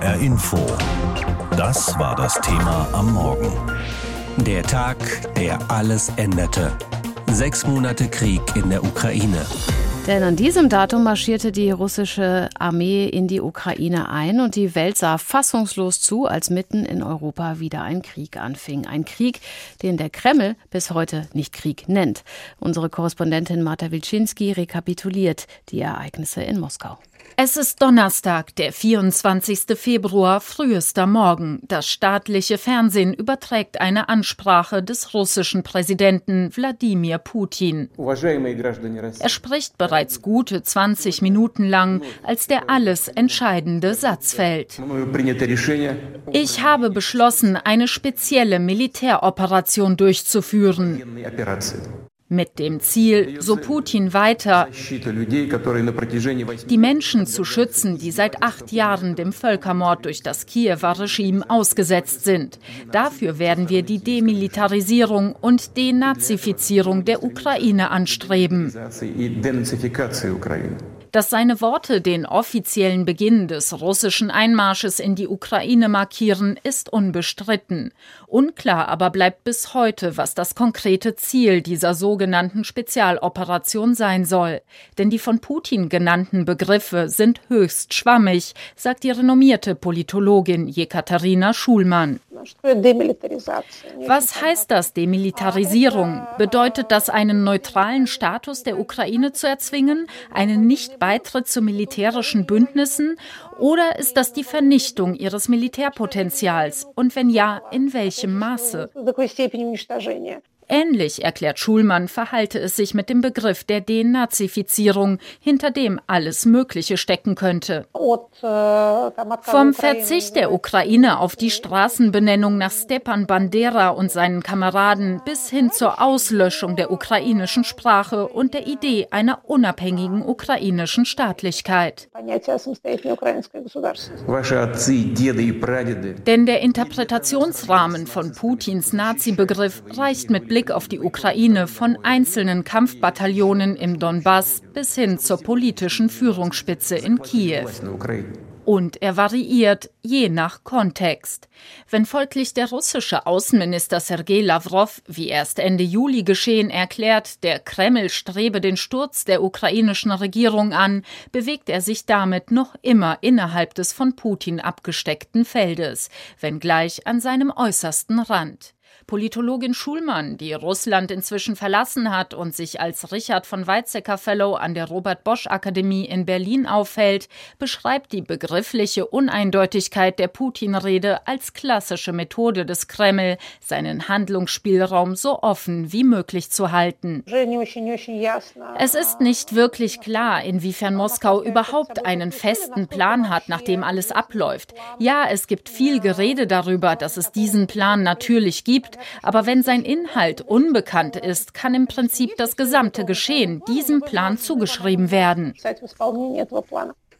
HR Info. Das war das Thema am Morgen. Der Tag, der alles änderte. Sechs Monate Krieg in der Ukraine. Denn an diesem Datum marschierte die russische Armee in die Ukraine ein und die Welt sah fassungslos zu, als mitten in Europa wieder ein Krieg anfing. Ein Krieg, den der Kreml bis heute nicht Krieg nennt. Unsere Korrespondentin Marta Wilczynski rekapituliert die Ereignisse in Moskau. Es ist Donnerstag, der 24. Februar, frühester Morgen. Das staatliche Fernsehen überträgt eine Ansprache des russischen Präsidenten Wladimir Putin. Er spricht bereits gute 20 Minuten lang, als der alles entscheidende Satz fällt. Ich habe beschlossen, eine spezielle Militäroperation durchzuführen. Mit dem Ziel, so Putin weiter, die Menschen zu schützen, die seit acht Jahren dem Völkermord durch das Kiewer Regime ausgesetzt sind. Dafür werden wir die Demilitarisierung und Denazifizierung der Ukraine anstreben. Dass seine Worte den offiziellen Beginn des russischen Einmarsches in die Ukraine markieren, ist unbestritten. Unklar aber bleibt bis heute, was das konkrete Ziel dieser sogenannten Spezialoperation sein soll. Denn die von Putin genannten Begriffe sind höchst schwammig, sagt die renommierte Politologin Jekaterina Schulmann. Was heißt das Demilitarisierung? Bedeutet das einen neutralen Status der Ukraine zu erzwingen, einen Nichtbeitritt zu militärischen Bündnissen? Oder ist das die Vernichtung ihres Militärpotenzials? Und wenn ja, in welchem Maße? Ähnlich, erklärt Schulmann, verhalte es sich mit dem Begriff der Denazifizierung, hinter dem alles Mögliche stecken könnte. Vom Verzicht der Ukraine auf die Straßenbenennung nach Stepan Bandera und seinen Kameraden bis hin zur Auslöschung der ukrainischen Sprache und der Idee einer unabhängigen ukrainischen Staatlichkeit. Denn der Interpretationsrahmen von Putins Nazi-Begriff reicht mit Blick Blick auf die Ukraine von einzelnen Kampfbataillonen im Donbass bis hin zur politischen Führungsspitze in Kiew. Und er variiert je nach Kontext. Wenn folglich der russische Außenminister Sergei Lavrov, wie erst Ende Juli geschehen, erklärt, der Kreml strebe den Sturz der ukrainischen Regierung an, bewegt er sich damit noch immer innerhalb des von Putin abgesteckten Feldes, wenngleich an seinem äußersten Rand. Politologin Schulmann, die Russland inzwischen verlassen hat und sich als Richard von Weizsäcker Fellow an der Robert Bosch Akademie in Berlin aufhält, beschreibt die begriffliche Uneindeutigkeit der Putin-Rede als klassische Methode des Kreml, seinen Handlungsspielraum so offen wie möglich zu halten. Es ist nicht wirklich klar, inwiefern Moskau überhaupt einen festen Plan hat, nachdem alles abläuft. Ja, es gibt viel Gerede darüber, dass es diesen Plan natürlich gibt, aber wenn sein Inhalt unbekannt ist, kann im Prinzip das gesamte Geschehen diesem Plan zugeschrieben werden.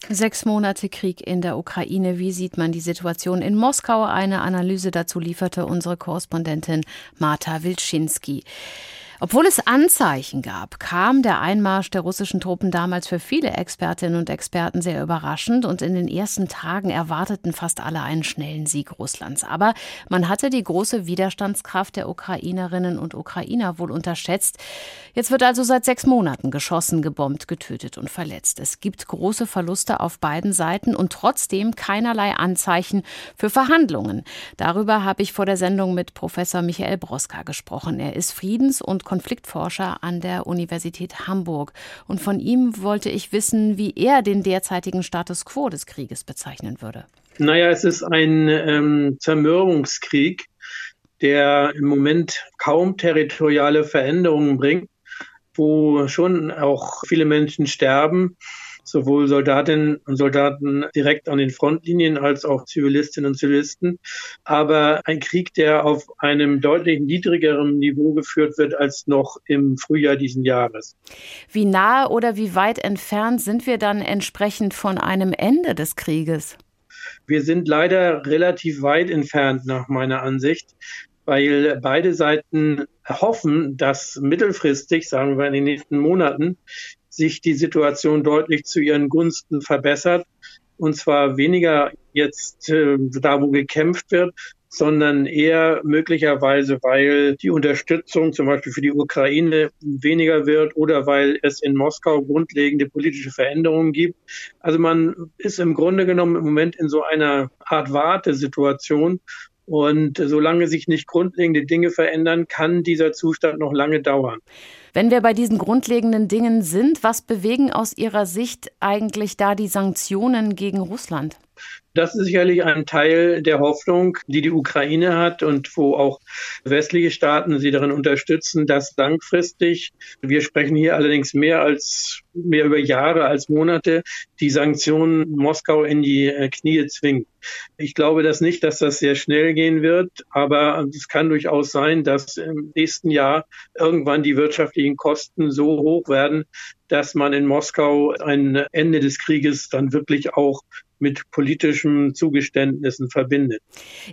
Sechs Monate Krieg in der Ukraine. Wie sieht man die Situation in Moskau? Eine Analyse dazu lieferte unsere Korrespondentin Marta Wilczynski. Obwohl es Anzeichen gab, kam der Einmarsch der russischen Truppen damals für viele Expertinnen und Experten sehr überraschend und in den ersten Tagen erwarteten fast alle einen schnellen Sieg Russlands. Aber man hatte die große Widerstandskraft der Ukrainerinnen und Ukrainer wohl unterschätzt. Jetzt wird also seit sechs Monaten geschossen, gebombt, getötet und verletzt. Es gibt große Verluste auf beiden Seiten und trotzdem keinerlei Anzeichen für Verhandlungen. Darüber habe ich vor der Sendung mit Professor Michael Broska gesprochen. Er ist Friedens- und Konfliktforscher an der Universität Hamburg. Und von ihm wollte ich wissen, wie er den derzeitigen Status quo des Krieges bezeichnen würde. Naja, es ist ein ähm, Zermürbungskrieg, der im Moment kaum territoriale Veränderungen bringt, wo schon auch viele Menschen sterben sowohl Soldatinnen und Soldaten direkt an den Frontlinien als auch Zivilistinnen und Zivilisten. Aber ein Krieg, der auf einem deutlich niedrigeren Niveau geführt wird als noch im Frühjahr diesen Jahres. Wie nahe oder wie weit entfernt sind wir dann entsprechend von einem Ende des Krieges? Wir sind leider relativ weit entfernt nach meiner Ansicht weil beide Seiten hoffen, dass mittelfristig, sagen wir in den nächsten Monaten, sich die Situation deutlich zu ihren Gunsten verbessert. Und zwar weniger jetzt äh, da, wo gekämpft wird, sondern eher möglicherweise, weil die Unterstützung zum Beispiel für die Ukraine weniger wird oder weil es in Moskau grundlegende politische Veränderungen gibt. Also man ist im Grunde genommen im Moment in so einer Art Wartesituation. Und solange sich nicht grundlegende Dinge verändern, kann dieser Zustand noch lange dauern. Wenn wir bei diesen grundlegenden Dingen sind, was bewegen aus Ihrer Sicht eigentlich da die Sanktionen gegen Russland? Das ist sicherlich ein Teil der Hoffnung, die die Ukraine hat und wo auch westliche Staaten sie darin unterstützen, dass langfristig, wir sprechen hier allerdings mehr als mehr über Jahre als Monate, die Sanktionen Moskau in die äh, Knie zwingen. Ich glaube das nicht, dass das sehr schnell gehen wird, aber es kann durchaus sein, dass im nächsten Jahr irgendwann die wirtschaftlichen Kosten so hoch werden, dass man in Moskau ein Ende des Krieges dann wirklich auch mit politischen Zugeständnissen verbindet.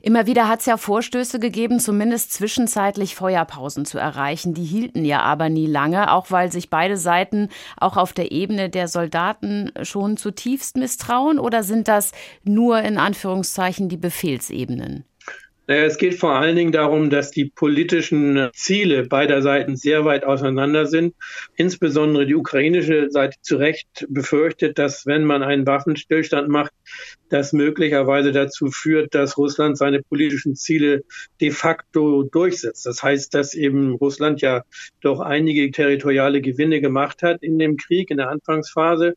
Immer wieder hat es ja Vorstöße gegeben, zumindest zwischenzeitlich Feuerpausen zu erreichen. Die hielten ja aber nie lange, auch weil sich beide Seiten auch auf der Ebene der Soldaten schon zutiefst misstrauen. Oder sind das nur in Anführungszeichen die Befehlsebenen? Naja, es geht vor allen Dingen darum, dass die politischen Ziele beider Seiten sehr weit auseinander sind. Insbesondere die ukrainische Seite zu Recht befürchtet, dass wenn man einen Waffenstillstand macht, das möglicherweise dazu führt, dass Russland seine politischen Ziele de facto durchsetzt. Das heißt, dass eben Russland ja doch einige territoriale Gewinne gemacht hat in dem Krieg, in der Anfangsphase.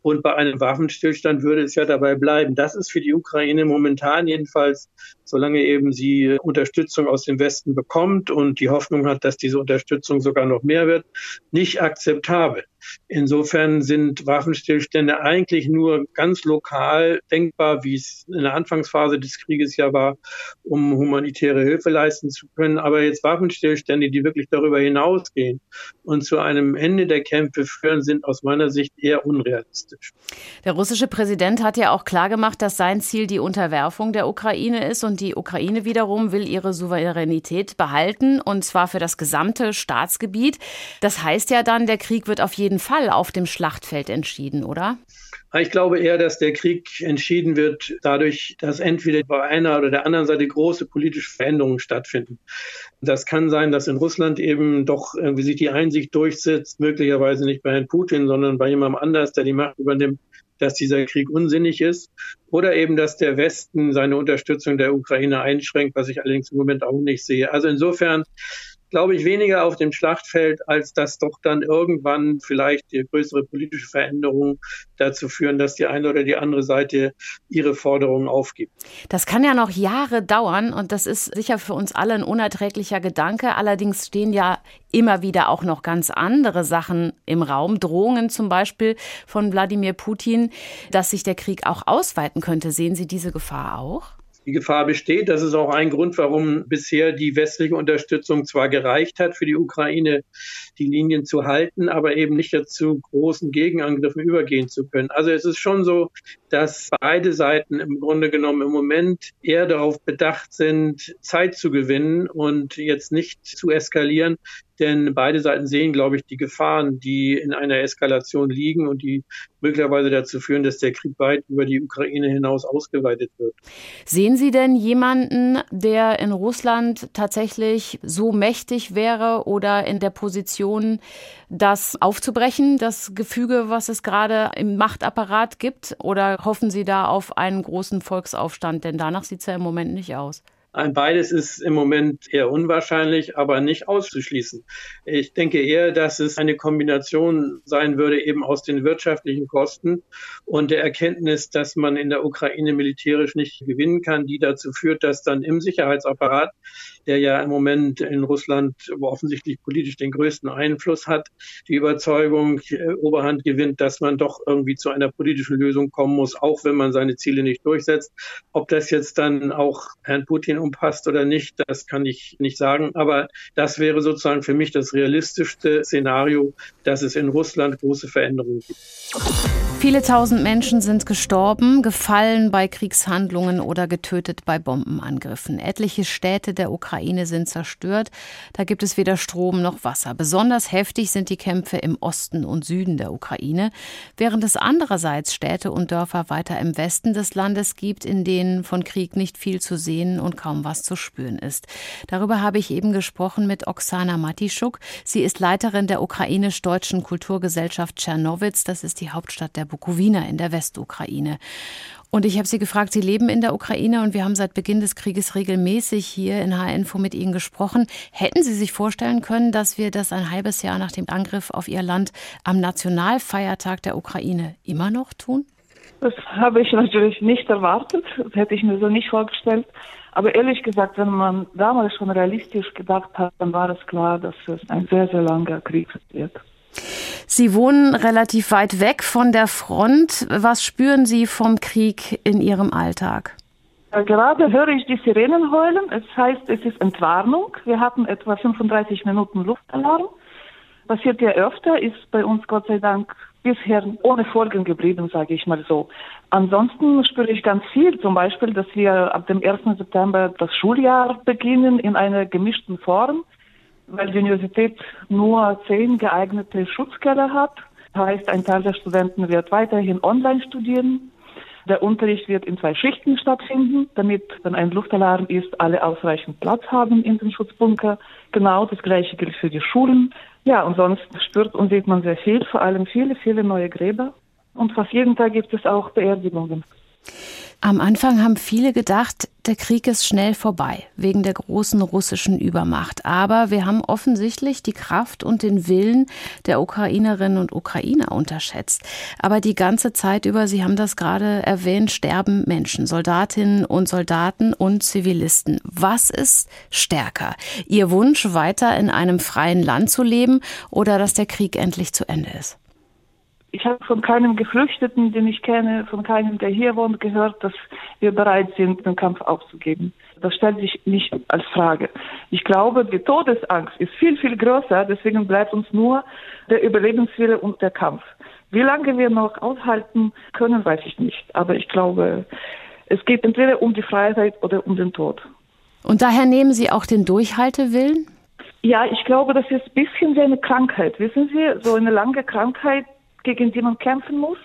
Und bei einem Waffenstillstand würde es ja dabei bleiben. Das ist für die Ukraine momentan jedenfalls solange eben sie Unterstützung aus dem Westen bekommt und die Hoffnung hat, dass diese Unterstützung sogar noch mehr wird, nicht akzeptabel. Insofern sind Waffenstillstände eigentlich nur ganz lokal denkbar, wie es in der Anfangsphase des Krieges ja war, um humanitäre Hilfe leisten zu können. Aber jetzt Waffenstillstände, die wirklich darüber hinausgehen und zu einem Ende der Kämpfe führen, sind aus meiner Sicht eher unrealistisch. Der russische Präsident hat ja auch klargemacht, dass sein Ziel die Unterwerfung der Ukraine ist und die Ukraine wiederum will ihre Souveränität behalten, und zwar für das gesamte Staatsgebiet. Das heißt ja dann, der Krieg wird auf jeden Fall auf dem Schlachtfeld entschieden, oder? Ich glaube eher, dass der Krieg entschieden wird dadurch, dass entweder bei einer oder der anderen Seite große politische Veränderungen stattfinden. Das kann sein, dass in Russland eben doch irgendwie sich die Einsicht durchsetzt, möglicherweise nicht bei Herrn Putin, sondern bei jemandem anders, der die Macht übernimmt, dass dieser Krieg unsinnig ist oder eben, dass der Westen seine Unterstützung der Ukraine einschränkt, was ich allerdings im Moment auch nicht sehe. Also insofern glaube ich, weniger auf dem Schlachtfeld, als dass doch dann irgendwann vielleicht größere politische Veränderungen dazu führen, dass die eine oder die andere Seite ihre Forderungen aufgibt. Das kann ja noch Jahre dauern und das ist sicher für uns alle ein unerträglicher Gedanke. Allerdings stehen ja immer wieder auch noch ganz andere Sachen im Raum. Drohungen zum Beispiel von Wladimir Putin, dass sich der Krieg auch ausweiten könnte. Sehen Sie diese Gefahr auch? Die Gefahr besteht. Das ist auch ein Grund, warum bisher die westliche Unterstützung zwar gereicht hat, für die Ukraine die Linien zu halten, aber eben nicht dazu großen Gegenangriffen übergehen zu können. Also es ist schon so, dass beide Seiten im Grunde genommen im Moment eher darauf bedacht sind, Zeit zu gewinnen und jetzt nicht zu eskalieren, denn beide Seiten sehen, glaube ich, die Gefahren, die in einer Eskalation liegen und die möglicherweise dazu führen, dass der Krieg weit über die Ukraine hinaus ausgeweitet wird. Sehen Sie denn jemanden, der in Russland tatsächlich so mächtig wäre oder in der Position, das aufzubrechen, das Gefüge, was es gerade im Machtapparat gibt? Oder hoffen Sie da auf einen großen Volksaufstand? Denn danach sieht es ja im Moment nicht aus. Beides ist im Moment eher unwahrscheinlich, aber nicht auszuschließen. Ich denke eher, dass es eine Kombination sein würde eben aus den wirtschaftlichen Kosten und der Erkenntnis, dass man in der Ukraine militärisch nicht gewinnen kann, die dazu führt, dass dann im Sicherheitsapparat, der ja im Moment in Russland offensichtlich politisch den größten Einfluss hat, die Überzeugung äh, Oberhand gewinnt, dass man doch irgendwie zu einer politischen Lösung kommen muss, auch wenn man seine Ziele nicht durchsetzt. Ob das jetzt dann auch Herrn Putin umfasst oder nicht, das kann ich nicht sagen. Aber das wäre sozusagen für mich das realistischste Szenario, dass es in Russland große Veränderungen gibt. Viele tausend Menschen sind gestorben, gefallen bei Kriegshandlungen oder getötet bei Bombenangriffen. Etliche Städte der Ukraine sind zerstört. Da gibt es weder Strom noch Wasser. Besonders heftig sind die Kämpfe im Osten und Süden der Ukraine, während es andererseits Städte und Dörfer weiter im Westen des Landes gibt, in denen von Krieg nicht viel zu sehen und kaum was zu spüren ist. Darüber habe ich eben gesprochen mit Oksana Matischuk. Sie ist Leiterin der ukrainisch-deutschen Kulturgesellschaft Tschernowitz. Das ist die Hauptstadt der Bukowina in der Westukraine. Und ich habe Sie gefragt, Sie leben in der Ukraine und wir haben seit Beginn des Krieges regelmäßig hier in H-Info mit Ihnen gesprochen. Hätten Sie sich vorstellen können, dass wir das ein halbes Jahr nach dem Angriff auf Ihr Land am Nationalfeiertag der Ukraine immer noch tun? Das habe ich natürlich nicht erwartet. Das hätte ich mir so nicht vorgestellt. Aber ehrlich gesagt, wenn man damals schon realistisch gedacht hat, dann war es klar, dass es ein sehr, sehr langer Krieg wird. Sie wohnen relativ weit weg von der Front. Was spüren Sie vom Krieg in Ihrem Alltag? Gerade höre ich die Sirenen heulen. Es heißt, es ist Entwarnung. Wir hatten etwa 35 Minuten Luftalarm. Passiert ja öfter, ist bei uns Gott sei Dank bisher ohne Folgen geblieben, sage ich mal so. Ansonsten spüre ich ganz viel, zum Beispiel, dass wir ab dem 1. September das Schuljahr beginnen in einer gemischten Form weil die Universität nur zehn geeignete Schutzkeller hat. Heißt, ein Teil der Studenten wird weiterhin online studieren. Der Unterricht wird in zwei Schichten stattfinden, damit, wenn ein Luftalarm ist, alle ausreichend Platz haben in den Schutzbunker. Genau das Gleiche gilt für die Schulen. Ja, und sonst spürt und sieht man sehr viel, vor allem viele, viele neue Gräber. Und fast jeden Tag gibt es auch Beerdigungen. Am Anfang haben viele gedacht, der Krieg ist schnell vorbei, wegen der großen russischen Übermacht. Aber wir haben offensichtlich die Kraft und den Willen der Ukrainerinnen und Ukrainer unterschätzt. Aber die ganze Zeit über, Sie haben das gerade erwähnt, sterben Menschen, Soldatinnen und Soldaten und Zivilisten. Was ist stärker? Ihr Wunsch, weiter in einem freien Land zu leben oder dass der Krieg endlich zu Ende ist? Ich habe von keinem Geflüchteten, den ich kenne, von keinem, der hier wohnt, gehört, dass wir bereit sind, den Kampf aufzugeben. Das stellt sich nicht als Frage. Ich glaube, die Todesangst ist viel, viel größer. Deswegen bleibt uns nur der Überlebenswille und der Kampf. Wie lange wir noch aushalten können, weiß ich nicht. Aber ich glaube, es geht entweder um die Freiheit oder um den Tod. Und daher nehmen Sie auch den Durchhaltewillen? Ja, ich glaube, das ist ein bisschen wie eine Krankheit. Wissen Sie, so eine lange Krankheit, gegen die man kämpfen muss.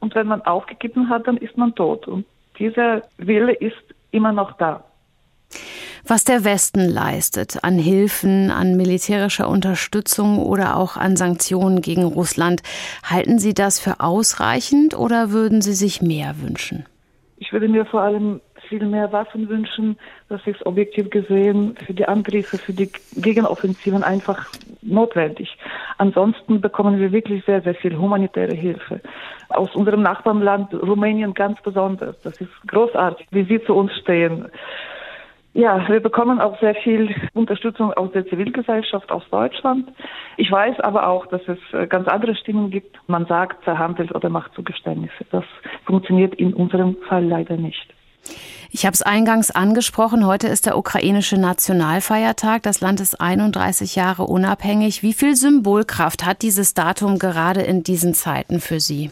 Und wenn man aufgegeben hat, dann ist man tot. Und dieser Wille ist immer noch da. Was der Westen leistet an Hilfen, an militärischer Unterstützung oder auch an Sanktionen gegen Russland, halten Sie das für ausreichend oder würden Sie sich mehr wünschen? Ich würde mir vor allem viel mehr Waffen wünschen. Das ist objektiv gesehen für die Angriffe, für die Gegenoffensiven einfach notwendig. Ansonsten bekommen wir wirklich sehr, sehr viel humanitäre Hilfe. Aus unserem Nachbarland Rumänien ganz besonders. Das ist großartig, wie Sie zu uns stehen. Ja, wir bekommen auch sehr viel Unterstützung aus der Zivilgesellschaft aus Deutschland. Ich weiß aber auch, dass es äh, ganz andere Stimmen gibt. Man sagt, verhandelt oder macht Zugeständnisse. Das funktioniert in unserem Fall leider nicht. Ich habe es eingangs angesprochen, heute ist der ukrainische Nationalfeiertag. Das Land ist 31 Jahre unabhängig. Wie viel Symbolkraft hat dieses Datum gerade in diesen Zeiten für Sie?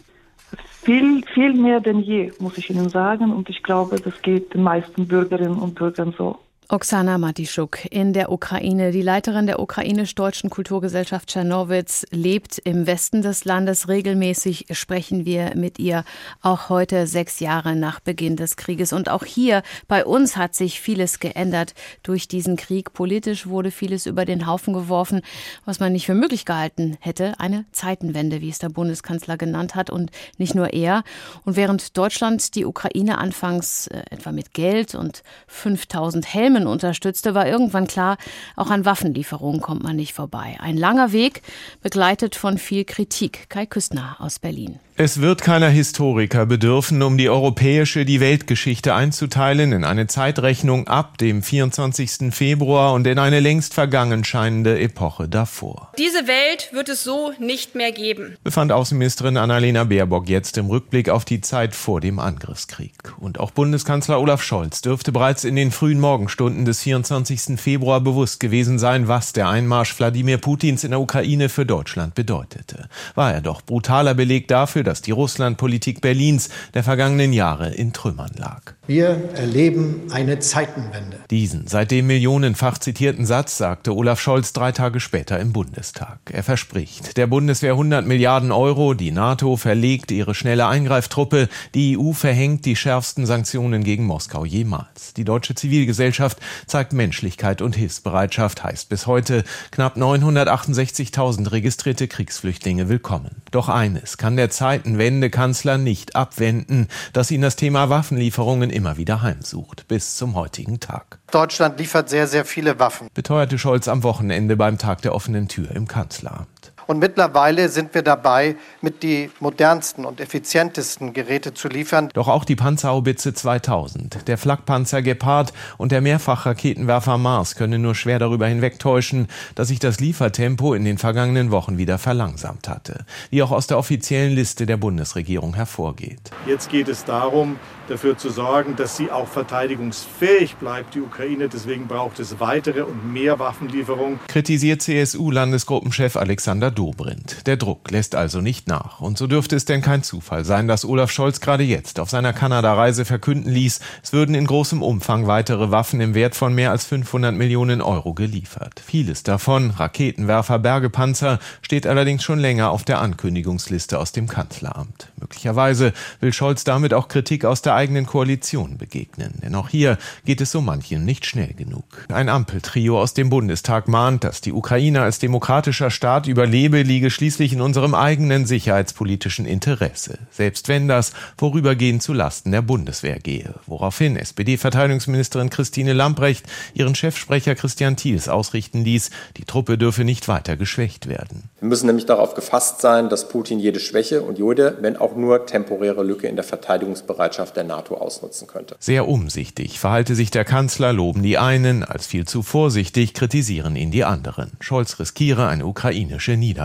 Viel, viel mehr denn je, muss ich Ihnen sagen. Und ich glaube, das geht den meisten Bürgerinnen und Bürgern so. Oksana Matischuk in der Ukraine. Die Leiterin der ukrainisch-deutschen Kulturgesellschaft Tschernowitz lebt im Westen des Landes. Regelmäßig sprechen wir mit ihr, auch heute sechs Jahre nach Beginn des Krieges. Und auch hier bei uns hat sich vieles geändert durch diesen Krieg. Politisch wurde vieles über den Haufen geworfen, was man nicht für möglich gehalten hätte. Eine Zeitenwende, wie es der Bundeskanzler genannt hat. Und nicht nur er. Und während Deutschland die Ukraine anfangs äh, etwa mit Geld und 5000 Helmen Jemen unterstützte, war irgendwann klar, auch an Waffenlieferungen kommt man nicht vorbei. Ein langer Weg, begleitet von viel Kritik. Kai Küstner aus Berlin. Es wird keiner Historiker bedürfen, um die europäische, die Weltgeschichte einzuteilen in eine Zeitrechnung ab dem 24. Februar und in eine längst vergangen scheinende Epoche davor. Diese Welt wird es so nicht mehr geben, befand Außenministerin Annalena Baerbock jetzt im Rückblick auf die Zeit vor dem Angriffskrieg. Und auch Bundeskanzler Olaf Scholz dürfte bereits in den frühen Morgenstunden des 24. Februar bewusst gewesen sein, was der Einmarsch Wladimir Putins in der Ukraine für Deutschland bedeutete. War er doch brutaler Beleg dafür, dass die Russlandpolitik Berlins der vergangenen Jahre in Trümmern lag. Wir erleben eine Zeitenwende. Diesen seitdem millionenfach zitierten Satz sagte Olaf Scholz drei Tage später im Bundestag. Er verspricht der Bundeswehr 100 Milliarden Euro, die NATO verlegt ihre schnelle Eingreiftruppe, die EU verhängt die schärfsten Sanktionen gegen Moskau jemals. Die deutsche Zivilgesellschaft zeigt Menschlichkeit und Hilfsbereitschaft, heißt bis heute knapp 968.000 registrierte Kriegsflüchtlinge willkommen. Doch eines kann der Zeitenwende-Kanzler nicht abwenden, dass ihn das Thema Waffenlieferungen immer wieder heimsucht, bis zum heutigen Tag. Deutschland liefert sehr, sehr viele Waffen. Beteuerte Scholz am Wochenende beim Tag der offenen Tür im Kanzleramt. Und mittlerweile sind wir dabei, mit die modernsten und effizientesten Geräte zu liefern. Doch auch die Panzerhaubitze 2000, der Flakpanzer Gepard und der Mehrfachraketenwerfer Mars können nur schwer darüber hinwegtäuschen, dass sich das Liefertempo in den vergangenen Wochen wieder verlangsamt hatte, wie auch aus der offiziellen Liste der Bundesregierung hervorgeht. Jetzt geht es darum, dafür zu sorgen, dass sie auch verteidigungsfähig bleibt, die Ukraine. Deswegen braucht es weitere und mehr Waffenlieferungen. Kritisiert CSU-Landesgruppenchef Alexander Dobrindt. Der Druck lässt also nicht nach. Und so dürfte es denn kein Zufall sein, dass Olaf Scholz gerade jetzt auf seiner Kanada-Reise verkünden ließ, es würden in großem Umfang weitere Waffen im Wert von mehr als 500 Millionen Euro geliefert. Vieles davon, Raketenwerfer, Bergepanzer, steht allerdings schon länger auf der Ankündigungsliste aus dem Kanzleramt. Möglicherweise will Scholz damit auch Kritik aus der eigenen Koalition begegnen. Denn auch hier geht es so manchen nicht schnell genug. Ein Ampeltrio aus dem Bundestag mahnt, dass die Ukraine als demokratischer Staat überlebe, liege schließlich in unserem eigenen sicherheitspolitischen Interesse. Selbst wenn das vorübergehend zu Lasten der Bundeswehr gehe. Woraufhin SPD-Verteidigungsministerin Christine Lamprecht ihren Chefsprecher Christian Thiels ausrichten ließ, die Truppe dürfe nicht weiter geschwächt werden. Wir müssen nämlich darauf gefasst sein, dass Putin jede Schwäche und jede, wenn auch nur temporäre Lücke in der Verteidigungsbereitschaft der NATO ausnutzen könnte. Sehr umsichtig verhalte sich der Kanzler, loben die einen, als viel zu vorsichtig kritisieren ihn die anderen. Scholz riskiere eine ukrainische Niederlage.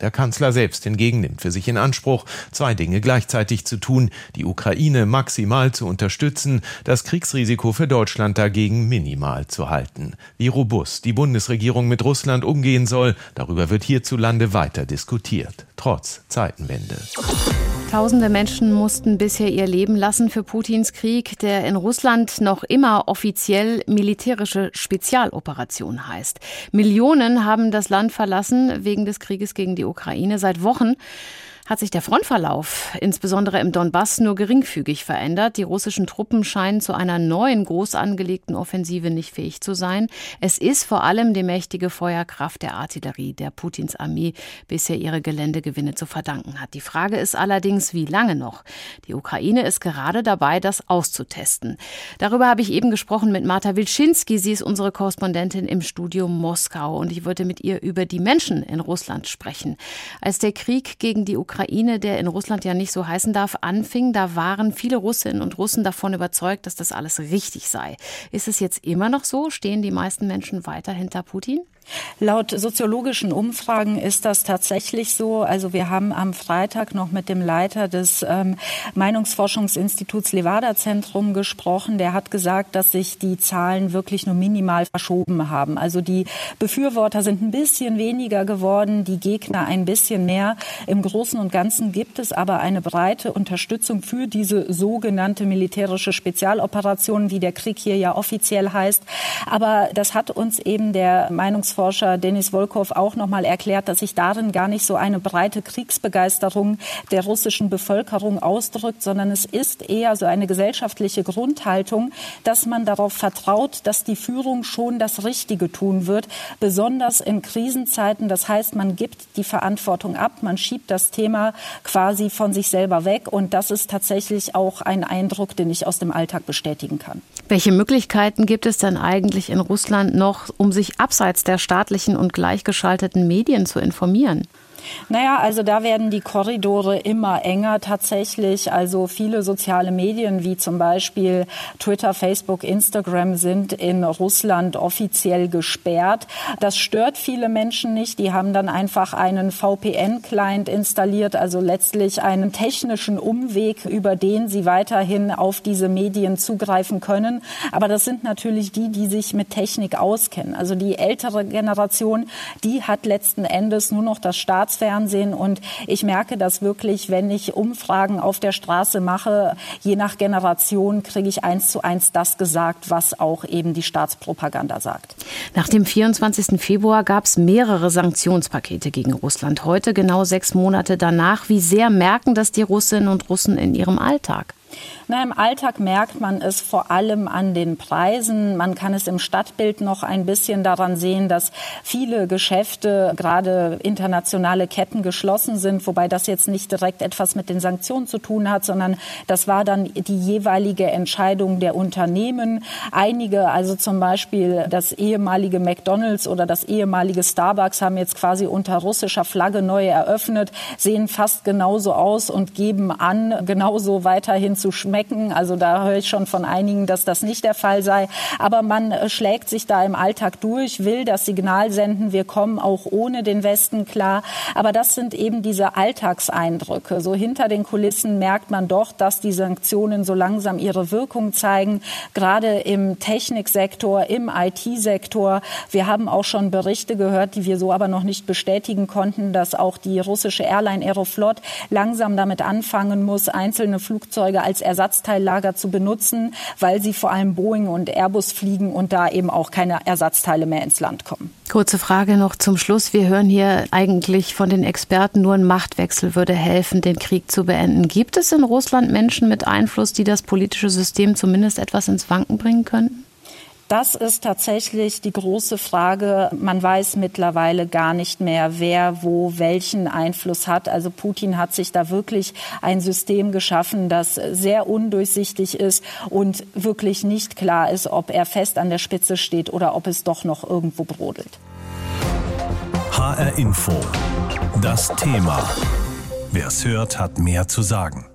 Der Kanzler selbst hingegen nimmt für sich in Anspruch, zwei Dinge gleichzeitig zu tun, die Ukraine maximal zu unterstützen, das Kriegsrisiko für Deutschland dagegen minimal zu halten. Wie robust die Bundesregierung mit Russland umgehen soll, darüber wird hierzulande weiter diskutiert, trotz Zeitenwende. Tausende Menschen mussten bisher ihr Leben lassen für Putins Krieg, der in Russland noch immer offiziell militärische Spezialoperation heißt. Millionen haben das Land verlassen wegen des Krieges gegen die Ukraine. Seit Wochen hat sich der Frontverlauf, insbesondere im Donbass, nur geringfügig verändert. Die russischen Truppen scheinen zu einer neuen groß angelegten Offensive nicht fähig zu sein. Es ist vor allem die mächtige Feuerkraft der Artillerie, der Putins Armee bisher ihre Geländegewinne zu verdanken hat. Die Frage ist allerdings, wie lange noch? Die Ukraine ist gerade dabei, das auszutesten. Darüber habe ich eben gesprochen mit Marta Wilczynski. Sie ist unsere Korrespondentin im Studio Moskau und ich wollte mit ihr über die Menschen in Russland sprechen. Als der Krieg gegen die Ukraine Ukraine, der in Russland ja nicht so heißen darf, anfing, da waren viele Russinnen und Russen davon überzeugt, dass das alles richtig sei. Ist es jetzt immer noch so? Stehen die meisten Menschen weiter hinter Putin? Laut soziologischen Umfragen ist das tatsächlich so. Also wir haben am Freitag noch mit dem Leiter des ähm, Meinungsforschungsinstituts Levada Zentrum gesprochen. Der hat gesagt, dass sich die Zahlen wirklich nur minimal verschoben haben. Also die Befürworter sind ein bisschen weniger geworden, die Gegner ein bisschen mehr. Im Großen und Ganzen gibt es aber eine breite Unterstützung für diese sogenannte militärische Spezialoperation, wie der Krieg hier ja offiziell heißt. Aber das hat uns eben der Meinungsforscher Kriegsforscher Denis Volkov auch noch mal erklärt, dass sich darin gar nicht so eine breite Kriegsbegeisterung der russischen Bevölkerung ausdrückt, sondern es ist eher so eine gesellschaftliche Grundhaltung, dass man darauf vertraut, dass die Führung schon das Richtige tun wird, besonders in Krisenzeiten. Das heißt, man gibt die Verantwortung ab, man schiebt das Thema quasi von sich selber weg und das ist tatsächlich auch ein Eindruck, den ich aus dem Alltag bestätigen kann. Welche Möglichkeiten gibt es denn eigentlich in Russland noch, um sich abseits der staatlichen und gleichgeschalteten Medien zu informieren? Naja, also da werden die Korridore immer enger tatsächlich. Also viele soziale Medien wie zum Beispiel Twitter, Facebook, Instagram sind in Russland offiziell gesperrt. Das stört viele Menschen nicht. Die haben dann einfach einen VPN-Client installiert, also letztlich einen technischen Umweg, über den sie weiterhin auf diese Medien zugreifen können. Aber das sind natürlich die, die sich mit Technik auskennen. Also die ältere Generation, die hat letzten Endes nur noch das Staats Staatsfernsehen. Und ich merke das wirklich, wenn ich Umfragen auf der Straße mache, je nach Generation kriege ich eins zu eins das gesagt, was auch eben die Staatspropaganda sagt. Nach dem 24. Februar gab es mehrere Sanktionspakete gegen Russland. Heute, genau sechs Monate danach, wie sehr merken das die Russinnen und Russen in ihrem Alltag? Na, Im Alltag merkt man es vor allem an den Preisen. Man kann es im Stadtbild noch ein bisschen daran sehen, dass viele Geschäfte, gerade internationale Ketten, geschlossen sind, wobei das jetzt nicht direkt etwas mit den Sanktionen zu tun hat, sondern das war dann die jeweilige Entscheidung der Unternehmen. Einige, also zum Beispiel das ehemalige McDonald's oder das ehemalige Starbucks, haben jetzt quasi unter russischer Flagge neu eröffnet, sehen fast genauso aus und geben an, genauso weiterhin zu schmecken. Also da höre ich schon von einigen, dass das nicht der Fall sei. Aber man äh, schlägt sich da im Alltag durch, will das Signal senden, wir kommen auch ohne den Westen klar. Aber das sind eben diese Alltagseindrücke. So hinter den Kulissen merkt man doch, dass die Sanktionen so langsam ihre Wirkung zeigen, gerade im Techniksektor, im IT-Sektor. Wir haben auch schon Berichte gehört, die wir so aber noch nicht bestätigen konnten, dass auch die russische Airline Aeroflot langsam damit anfangen muss, einzelne Flugzeuge als Ersatzteillager zu benutzen, weil sie vor allem Boeing und Airbus fliegen und da eben auch keine Ersatzteile mehr ins Land kommen. Kurze Frage noch zum Schluss. Wir hören hier eigentlich von den Experten, nur ein Machtwechsel würde helfen, den Krieg zu beenden. Gibt es in Russland Menschen mit Einfluss, die das politische System zumindest etwas ins Wanken bringen können? Das ist tatsächlich die große Frage. Man weiß mittlerweile gar nicht mehr, wer wo welchen Einfluss hat. Also Putin hat sich da wirklich ein System geschaffen, das sehr undurchsichtig ist und wirklich nicht klar ist, ob er fest an der Spitze steht oder ob es doch noch irgendwo brodelt. HR Info. Das Thema. Wer es hört, hat mehr zu sagen.